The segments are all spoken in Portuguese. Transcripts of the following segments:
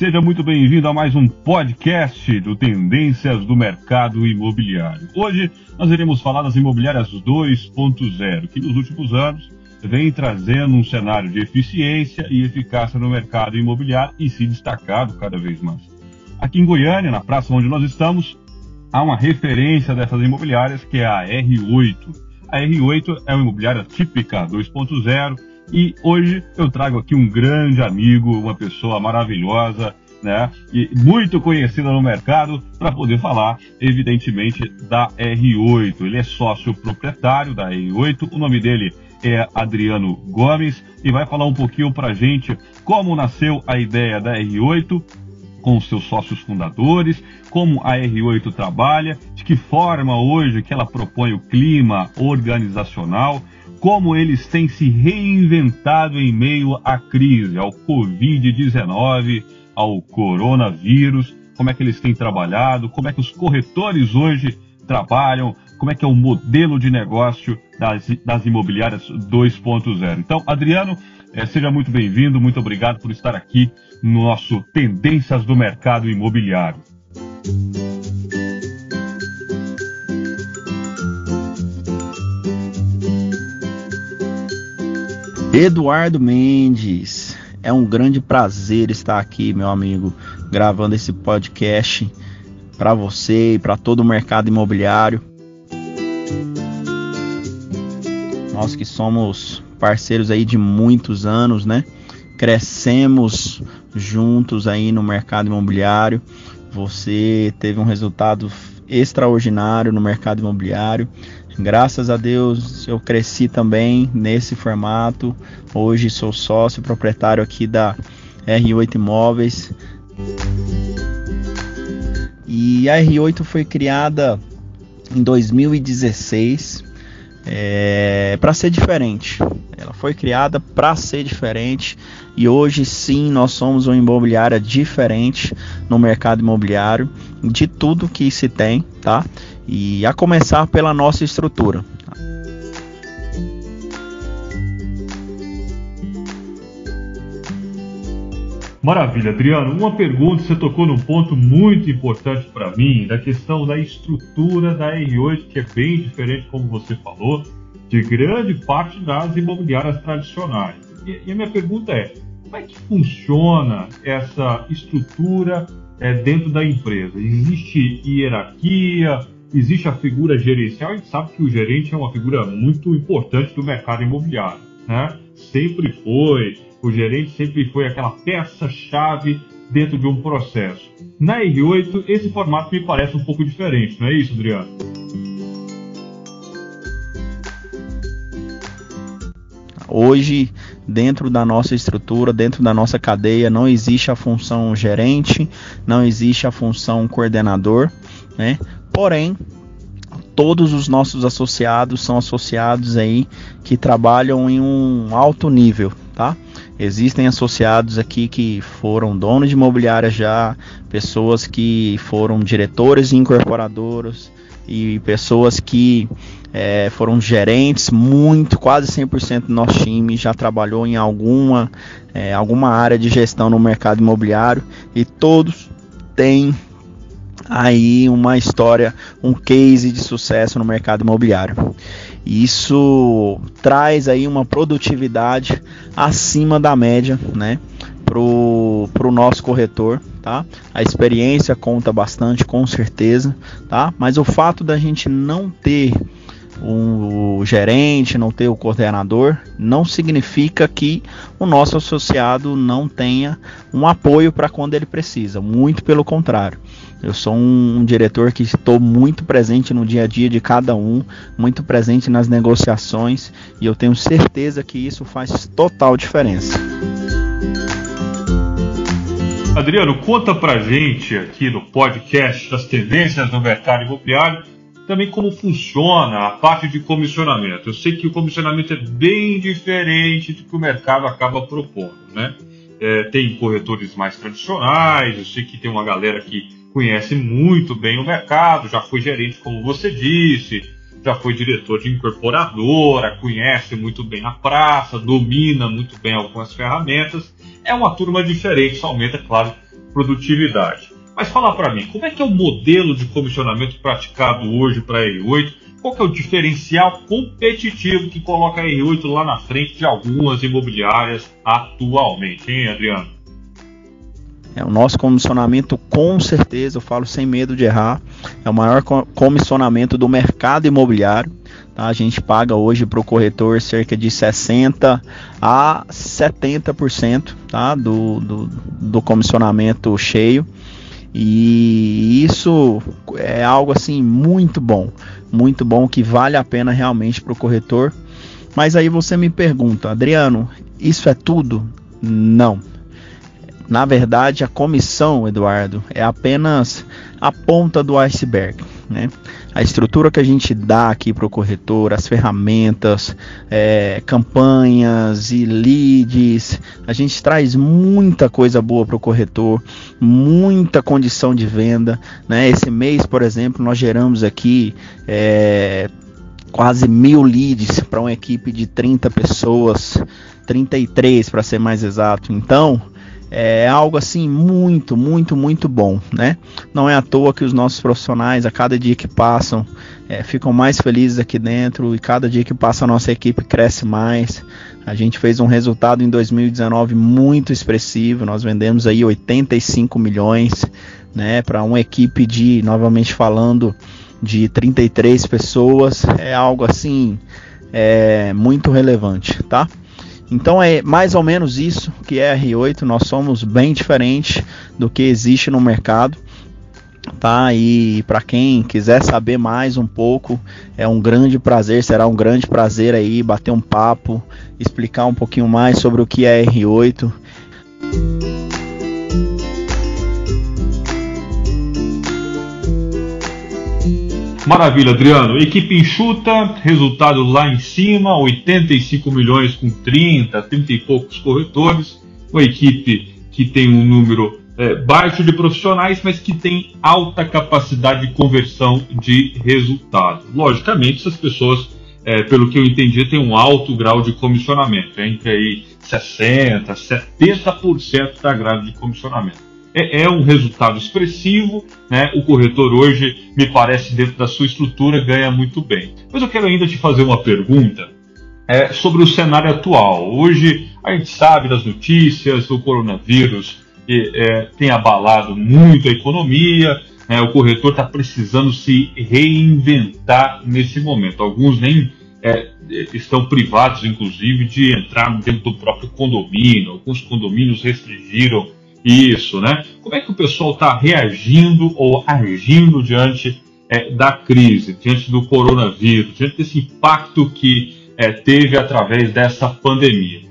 Seja muito bem-vindo a mais um podcast do Tendências do Mercado Imobiliário. Hoje nós iremos falar das imobiliárias 2.0, que nos últimos anos vem trazendo um cenário de eficiência e eficácia no mercado imobiliário e se destacado cada vez mais. Aqui em Goiânia, na praça onde nós estamos, há uma referência dessas imobiliárias que é a R8. A R8 é uma imobiliária típica 2.0 e hoje eu trago aqui um grande amigo, uma pessoa maravilhosa, né? E muito conhecida no mercado para poder falar, evidentemente, da R8. Ele é sócio proprietário da R8. O nome dele é Adriano Gomes e vai falar um pouquinho para gente como nasceu a ideia da R8 com os seus sócios fundadores, como a R8 trabalha, de que forma hoje que ela propõe o clima organizacional, como eles têm se reinventado em meio à crise, ao Covid-19, ao coronavírus, como é que eles têm trabalhado, como é que os corretores hoje trabalham, como é que é o modelo de negócio das, das imobiliárias 2.0. Então, Adriano, é, seja muito bem-vindo, muito obrigado por estar aqui no nosso Tendências do Mercado Imobiliário. Eduardo Mendes, é um grande prazer estar aqui, meu amigo, gravando esse podcast para você e para todo o mercado imobiliário. Nós que somos parceiros aí de muitos anos, né? Crescemos juntos aí no mercado imobiliário. Você teve um resultado extraordinário no mercado imobiliário. Graças a Deus eu cresci também nesse formato. Hoje sou sócio proprietário aqui da R8 Imóveis. E a R8 foi criada em 2016 é, para ser diferente. Ela foi criada para ser diferente e hoje sim nós somos uma imobiliária diferente no mercado imobiliário de tudo que se tem, tá? E a começar pela nossa estrutura. Maravilha, Adriano. Uma pergunta, você tocou num ponto muito importante para mim, da questão da estrutura da R8, que é bem diferente, como você falou, de grande parte das imobiliárias tradicionais. E, a minha pergunta é: como é que funciona essa estrutura é, dentro da empresa? Existe hierarquia? Existe a figura gerencial? A gente sabe que o gerente é uma figura muito importante do mercado imobiliário, né? Sempre foi o gerente sempre foi aquela peça-chave dentro de um processo. Na R8, esse formato me parece um pouco diferente, não é isso, Adriano? Hoje, dentro da nossa estrutura, dentro da nossa cadeia, não existe a função gerente, não existe a função coordenador, né? Porém, todos os nossos associados são associados aí que trabalham em um alto nível, tá? Existem associados aqui que foram donos de imobiliária já, pessoas que foram diretores e incorporadoras e pessoas que é, foram gerentes, muito, quase 100% do nosso time já trabalhou em alguma, é, alguma área de gestão no mercado imobiliário e todos têm aí uma história, um case de sucesso no mercado imobiliário. Isso traz aí uma produtividade acima da média, né? Pro, pro nosso corretor, tá? A experiência conta bastante, com certeza, tá? Mas o fato da gente não ter um gerente, não ter o coordenador, não significa que o nosso associado não tenha um apoio para quando ele precisa. Muito pelo contrário. Eu sou um, um diretor que estou muito presente no dia a dia de cada um, muito presente nas negociações e eu tenho certeza que isso faz total diferença. Adriano, conta pra gente aqui no podcast das tendências do mercado imobiliário também como funciona a parte de comissionamento. Eu sei que o comissionamento é bem diferente do que o mercado acaba propondo, né? É, tem corretores mais tradicionais, eu sei que tem uma galera que conhece muito bem o mercado, já foi gerente, como você disse, já foi diretor de incorporadora, conhece muito bem a praça, domina muito bem algumas ferramentas. É uma turma diferente, isso aumenta, claro, produtividade. Mas fala para mim, como é que é o modelo de comissionamento praticado hoje para a R8? Qual que é o diferencial competitivo que coloca a R8 lá na frente de algumas imobiliárias atualmente, hein, Adriano? É, o nosso comissionamento, com certeza, eu falo sem medo de errar, é o maior comissionamento do mercado imobiliário. Tá? A gente paga hoje para o corretor cerca de 60% a 70% tá? do, do, do comissionamento cheio. E isso é algo assim muito bom, muito bom que vale a pena realmente para o corretor. Mas aí você me pergunta, Adriano, isso é tudo? Não. Na verdade, a comissão, Eduardo, é apenas a ponta do iceberg. Né? A estrutura que a gente dá aqui para o corretor, as ferramentas, é, campanhas e leads, a gente traz muita coisa boa para o corretor, muita condição de venda. Né? Esse mês, por exemplo, nós geramos aqui é, quase mil leads para uma equipe de 30 pessoas, 33 para ser mais exato. Então, é algo assim muito, muito, muito bom, né? Não é à toa que os nossos profissionais, a cada dia que passam, é, ficam mais felizes aqui dentro e cada dia que passa a nossa equipe cresce mais. A gente fez um resultado em 2019 muito expressivo, nós vendemos aí 85 milhões, né? Para uma equipe de, novamente falando, de 33 pessoas, é algo assim é, muito relevante, tá? Então é mais ou menos isso que é R8. Nós somos bem diferentes do que existe no mercado. Tá? E para quem quiser saber mais um pouco, é um grande prazer, será um grande prazer aí bater um papo, explicar um pouquinho mais sobre o que é R8. Maravilha, Adriano. Equipe enxuta, resultado lá em cima, 85 milhões com 30, 30 e poucos corretores. Uma equipe que tem um número é, baixo de profissionais, mas que tem alta capacidade de conversão de resultado. Logicamente, essas pessoas, é, pelo que eu entendi, têm um alto grau de comissionamento, entre aí 60%, 70% da grade de comissionamento é, é, um resultado expressivo, né? O corretor hoje, me parece, dentro da sua estrutura, ganha muito bem. Mas eu quero ainda te fazer uma pergunta é, sobre o cenário atual. Hoje a gente sabe das notícias, o coronavírus é, tem abalado muito a economia, né? o corretor está precisando se reinventar nesse momento. Alguns nem é, estão privados, inclusive, de entrar dentro do próprio condomínio. Alguns condomínios restringiram isso, né? Como é que o pessoal está reagindo ou agindo diante é, da crise, diante do coronavírus, diante desse impacto que é, teve através dessa pandemia?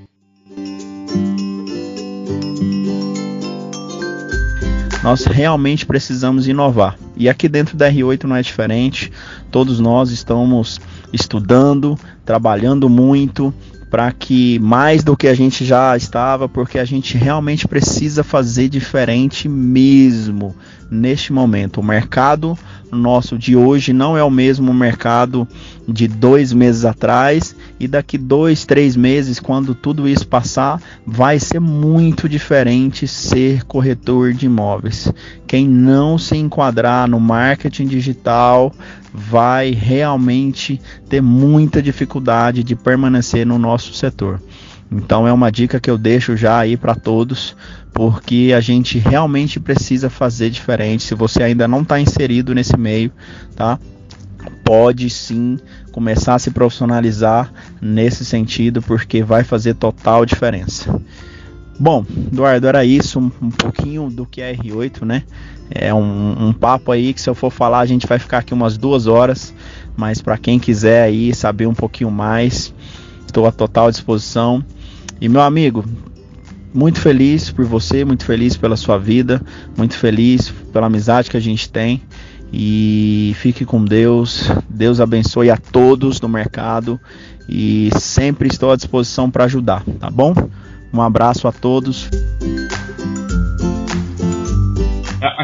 Nós realmente precisamos inovar. E aqui dentro da R8 não é diferente. Todos nós estamos estudando, trabalhando muito, para que mais do que a gente já estava, porque a gente realmente precisa fazer diferente mesmo neste momento. O mercado nosso de hoje não é o mesmo mercado de dois meses atrás e daqui dois, três meses, quando tudo isso passar, vai ser muito diferente ser corretor de imóveis. Quem não se enquadrar no marketing digital vai realmente ter muita dificuldade de permanecer no nosso setor. Então é uma dica que eu deixo já aí para todos, porque a gente realmente precisa fazer diferente. Se você ainda não está inserido nesse meio, tá? Pode sim começar a se profissionalizar nesse sentido, porque vai fazer total diferença. Bom, Eduardo, era isso, um, um pouquinho do que é R8, né? É um, um, papo aí que se eu for falar a gente vai ficar aqui umas duas horas, mas para quem quiser aí saber um pouquinho mais, estou à total disposição. E meu amigo, muito feliz por você, muito feliz pela sua vida, muito feliz pela amizade que a gente tem. E fique com Deus. Deus abençoe a todos no mercado e sempre estou à disposição para ajudar, tá bom? Um abraço a todos.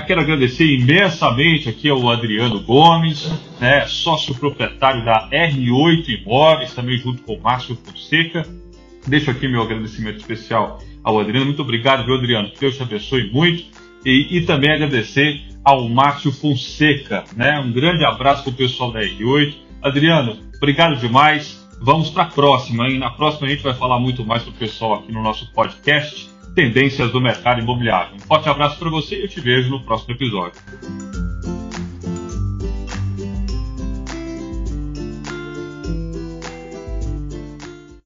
Quero agradecer imensamente aqui ao Adriano Gomes, né, sócio proprietário da R8 Imóveis, também junto com o Márcio Fonseca. Deixo aqui meu agradecimento especial ao Adriano. Muito obrigado, viu, Adriano? Deus te abençoe muito. E, e também agradecer ao Márcio Fonseca, né? Um grande abraço para o pessoal da R8. Adriano, obrigado demais. Vamos para a próxima, hein? Na próxima a gente vai falar muito mais para o pessoal aqui no nosso podcast Tendências do Mercado Imobiliário. Um forte abraço para você e eu te vejo no próximo episódio.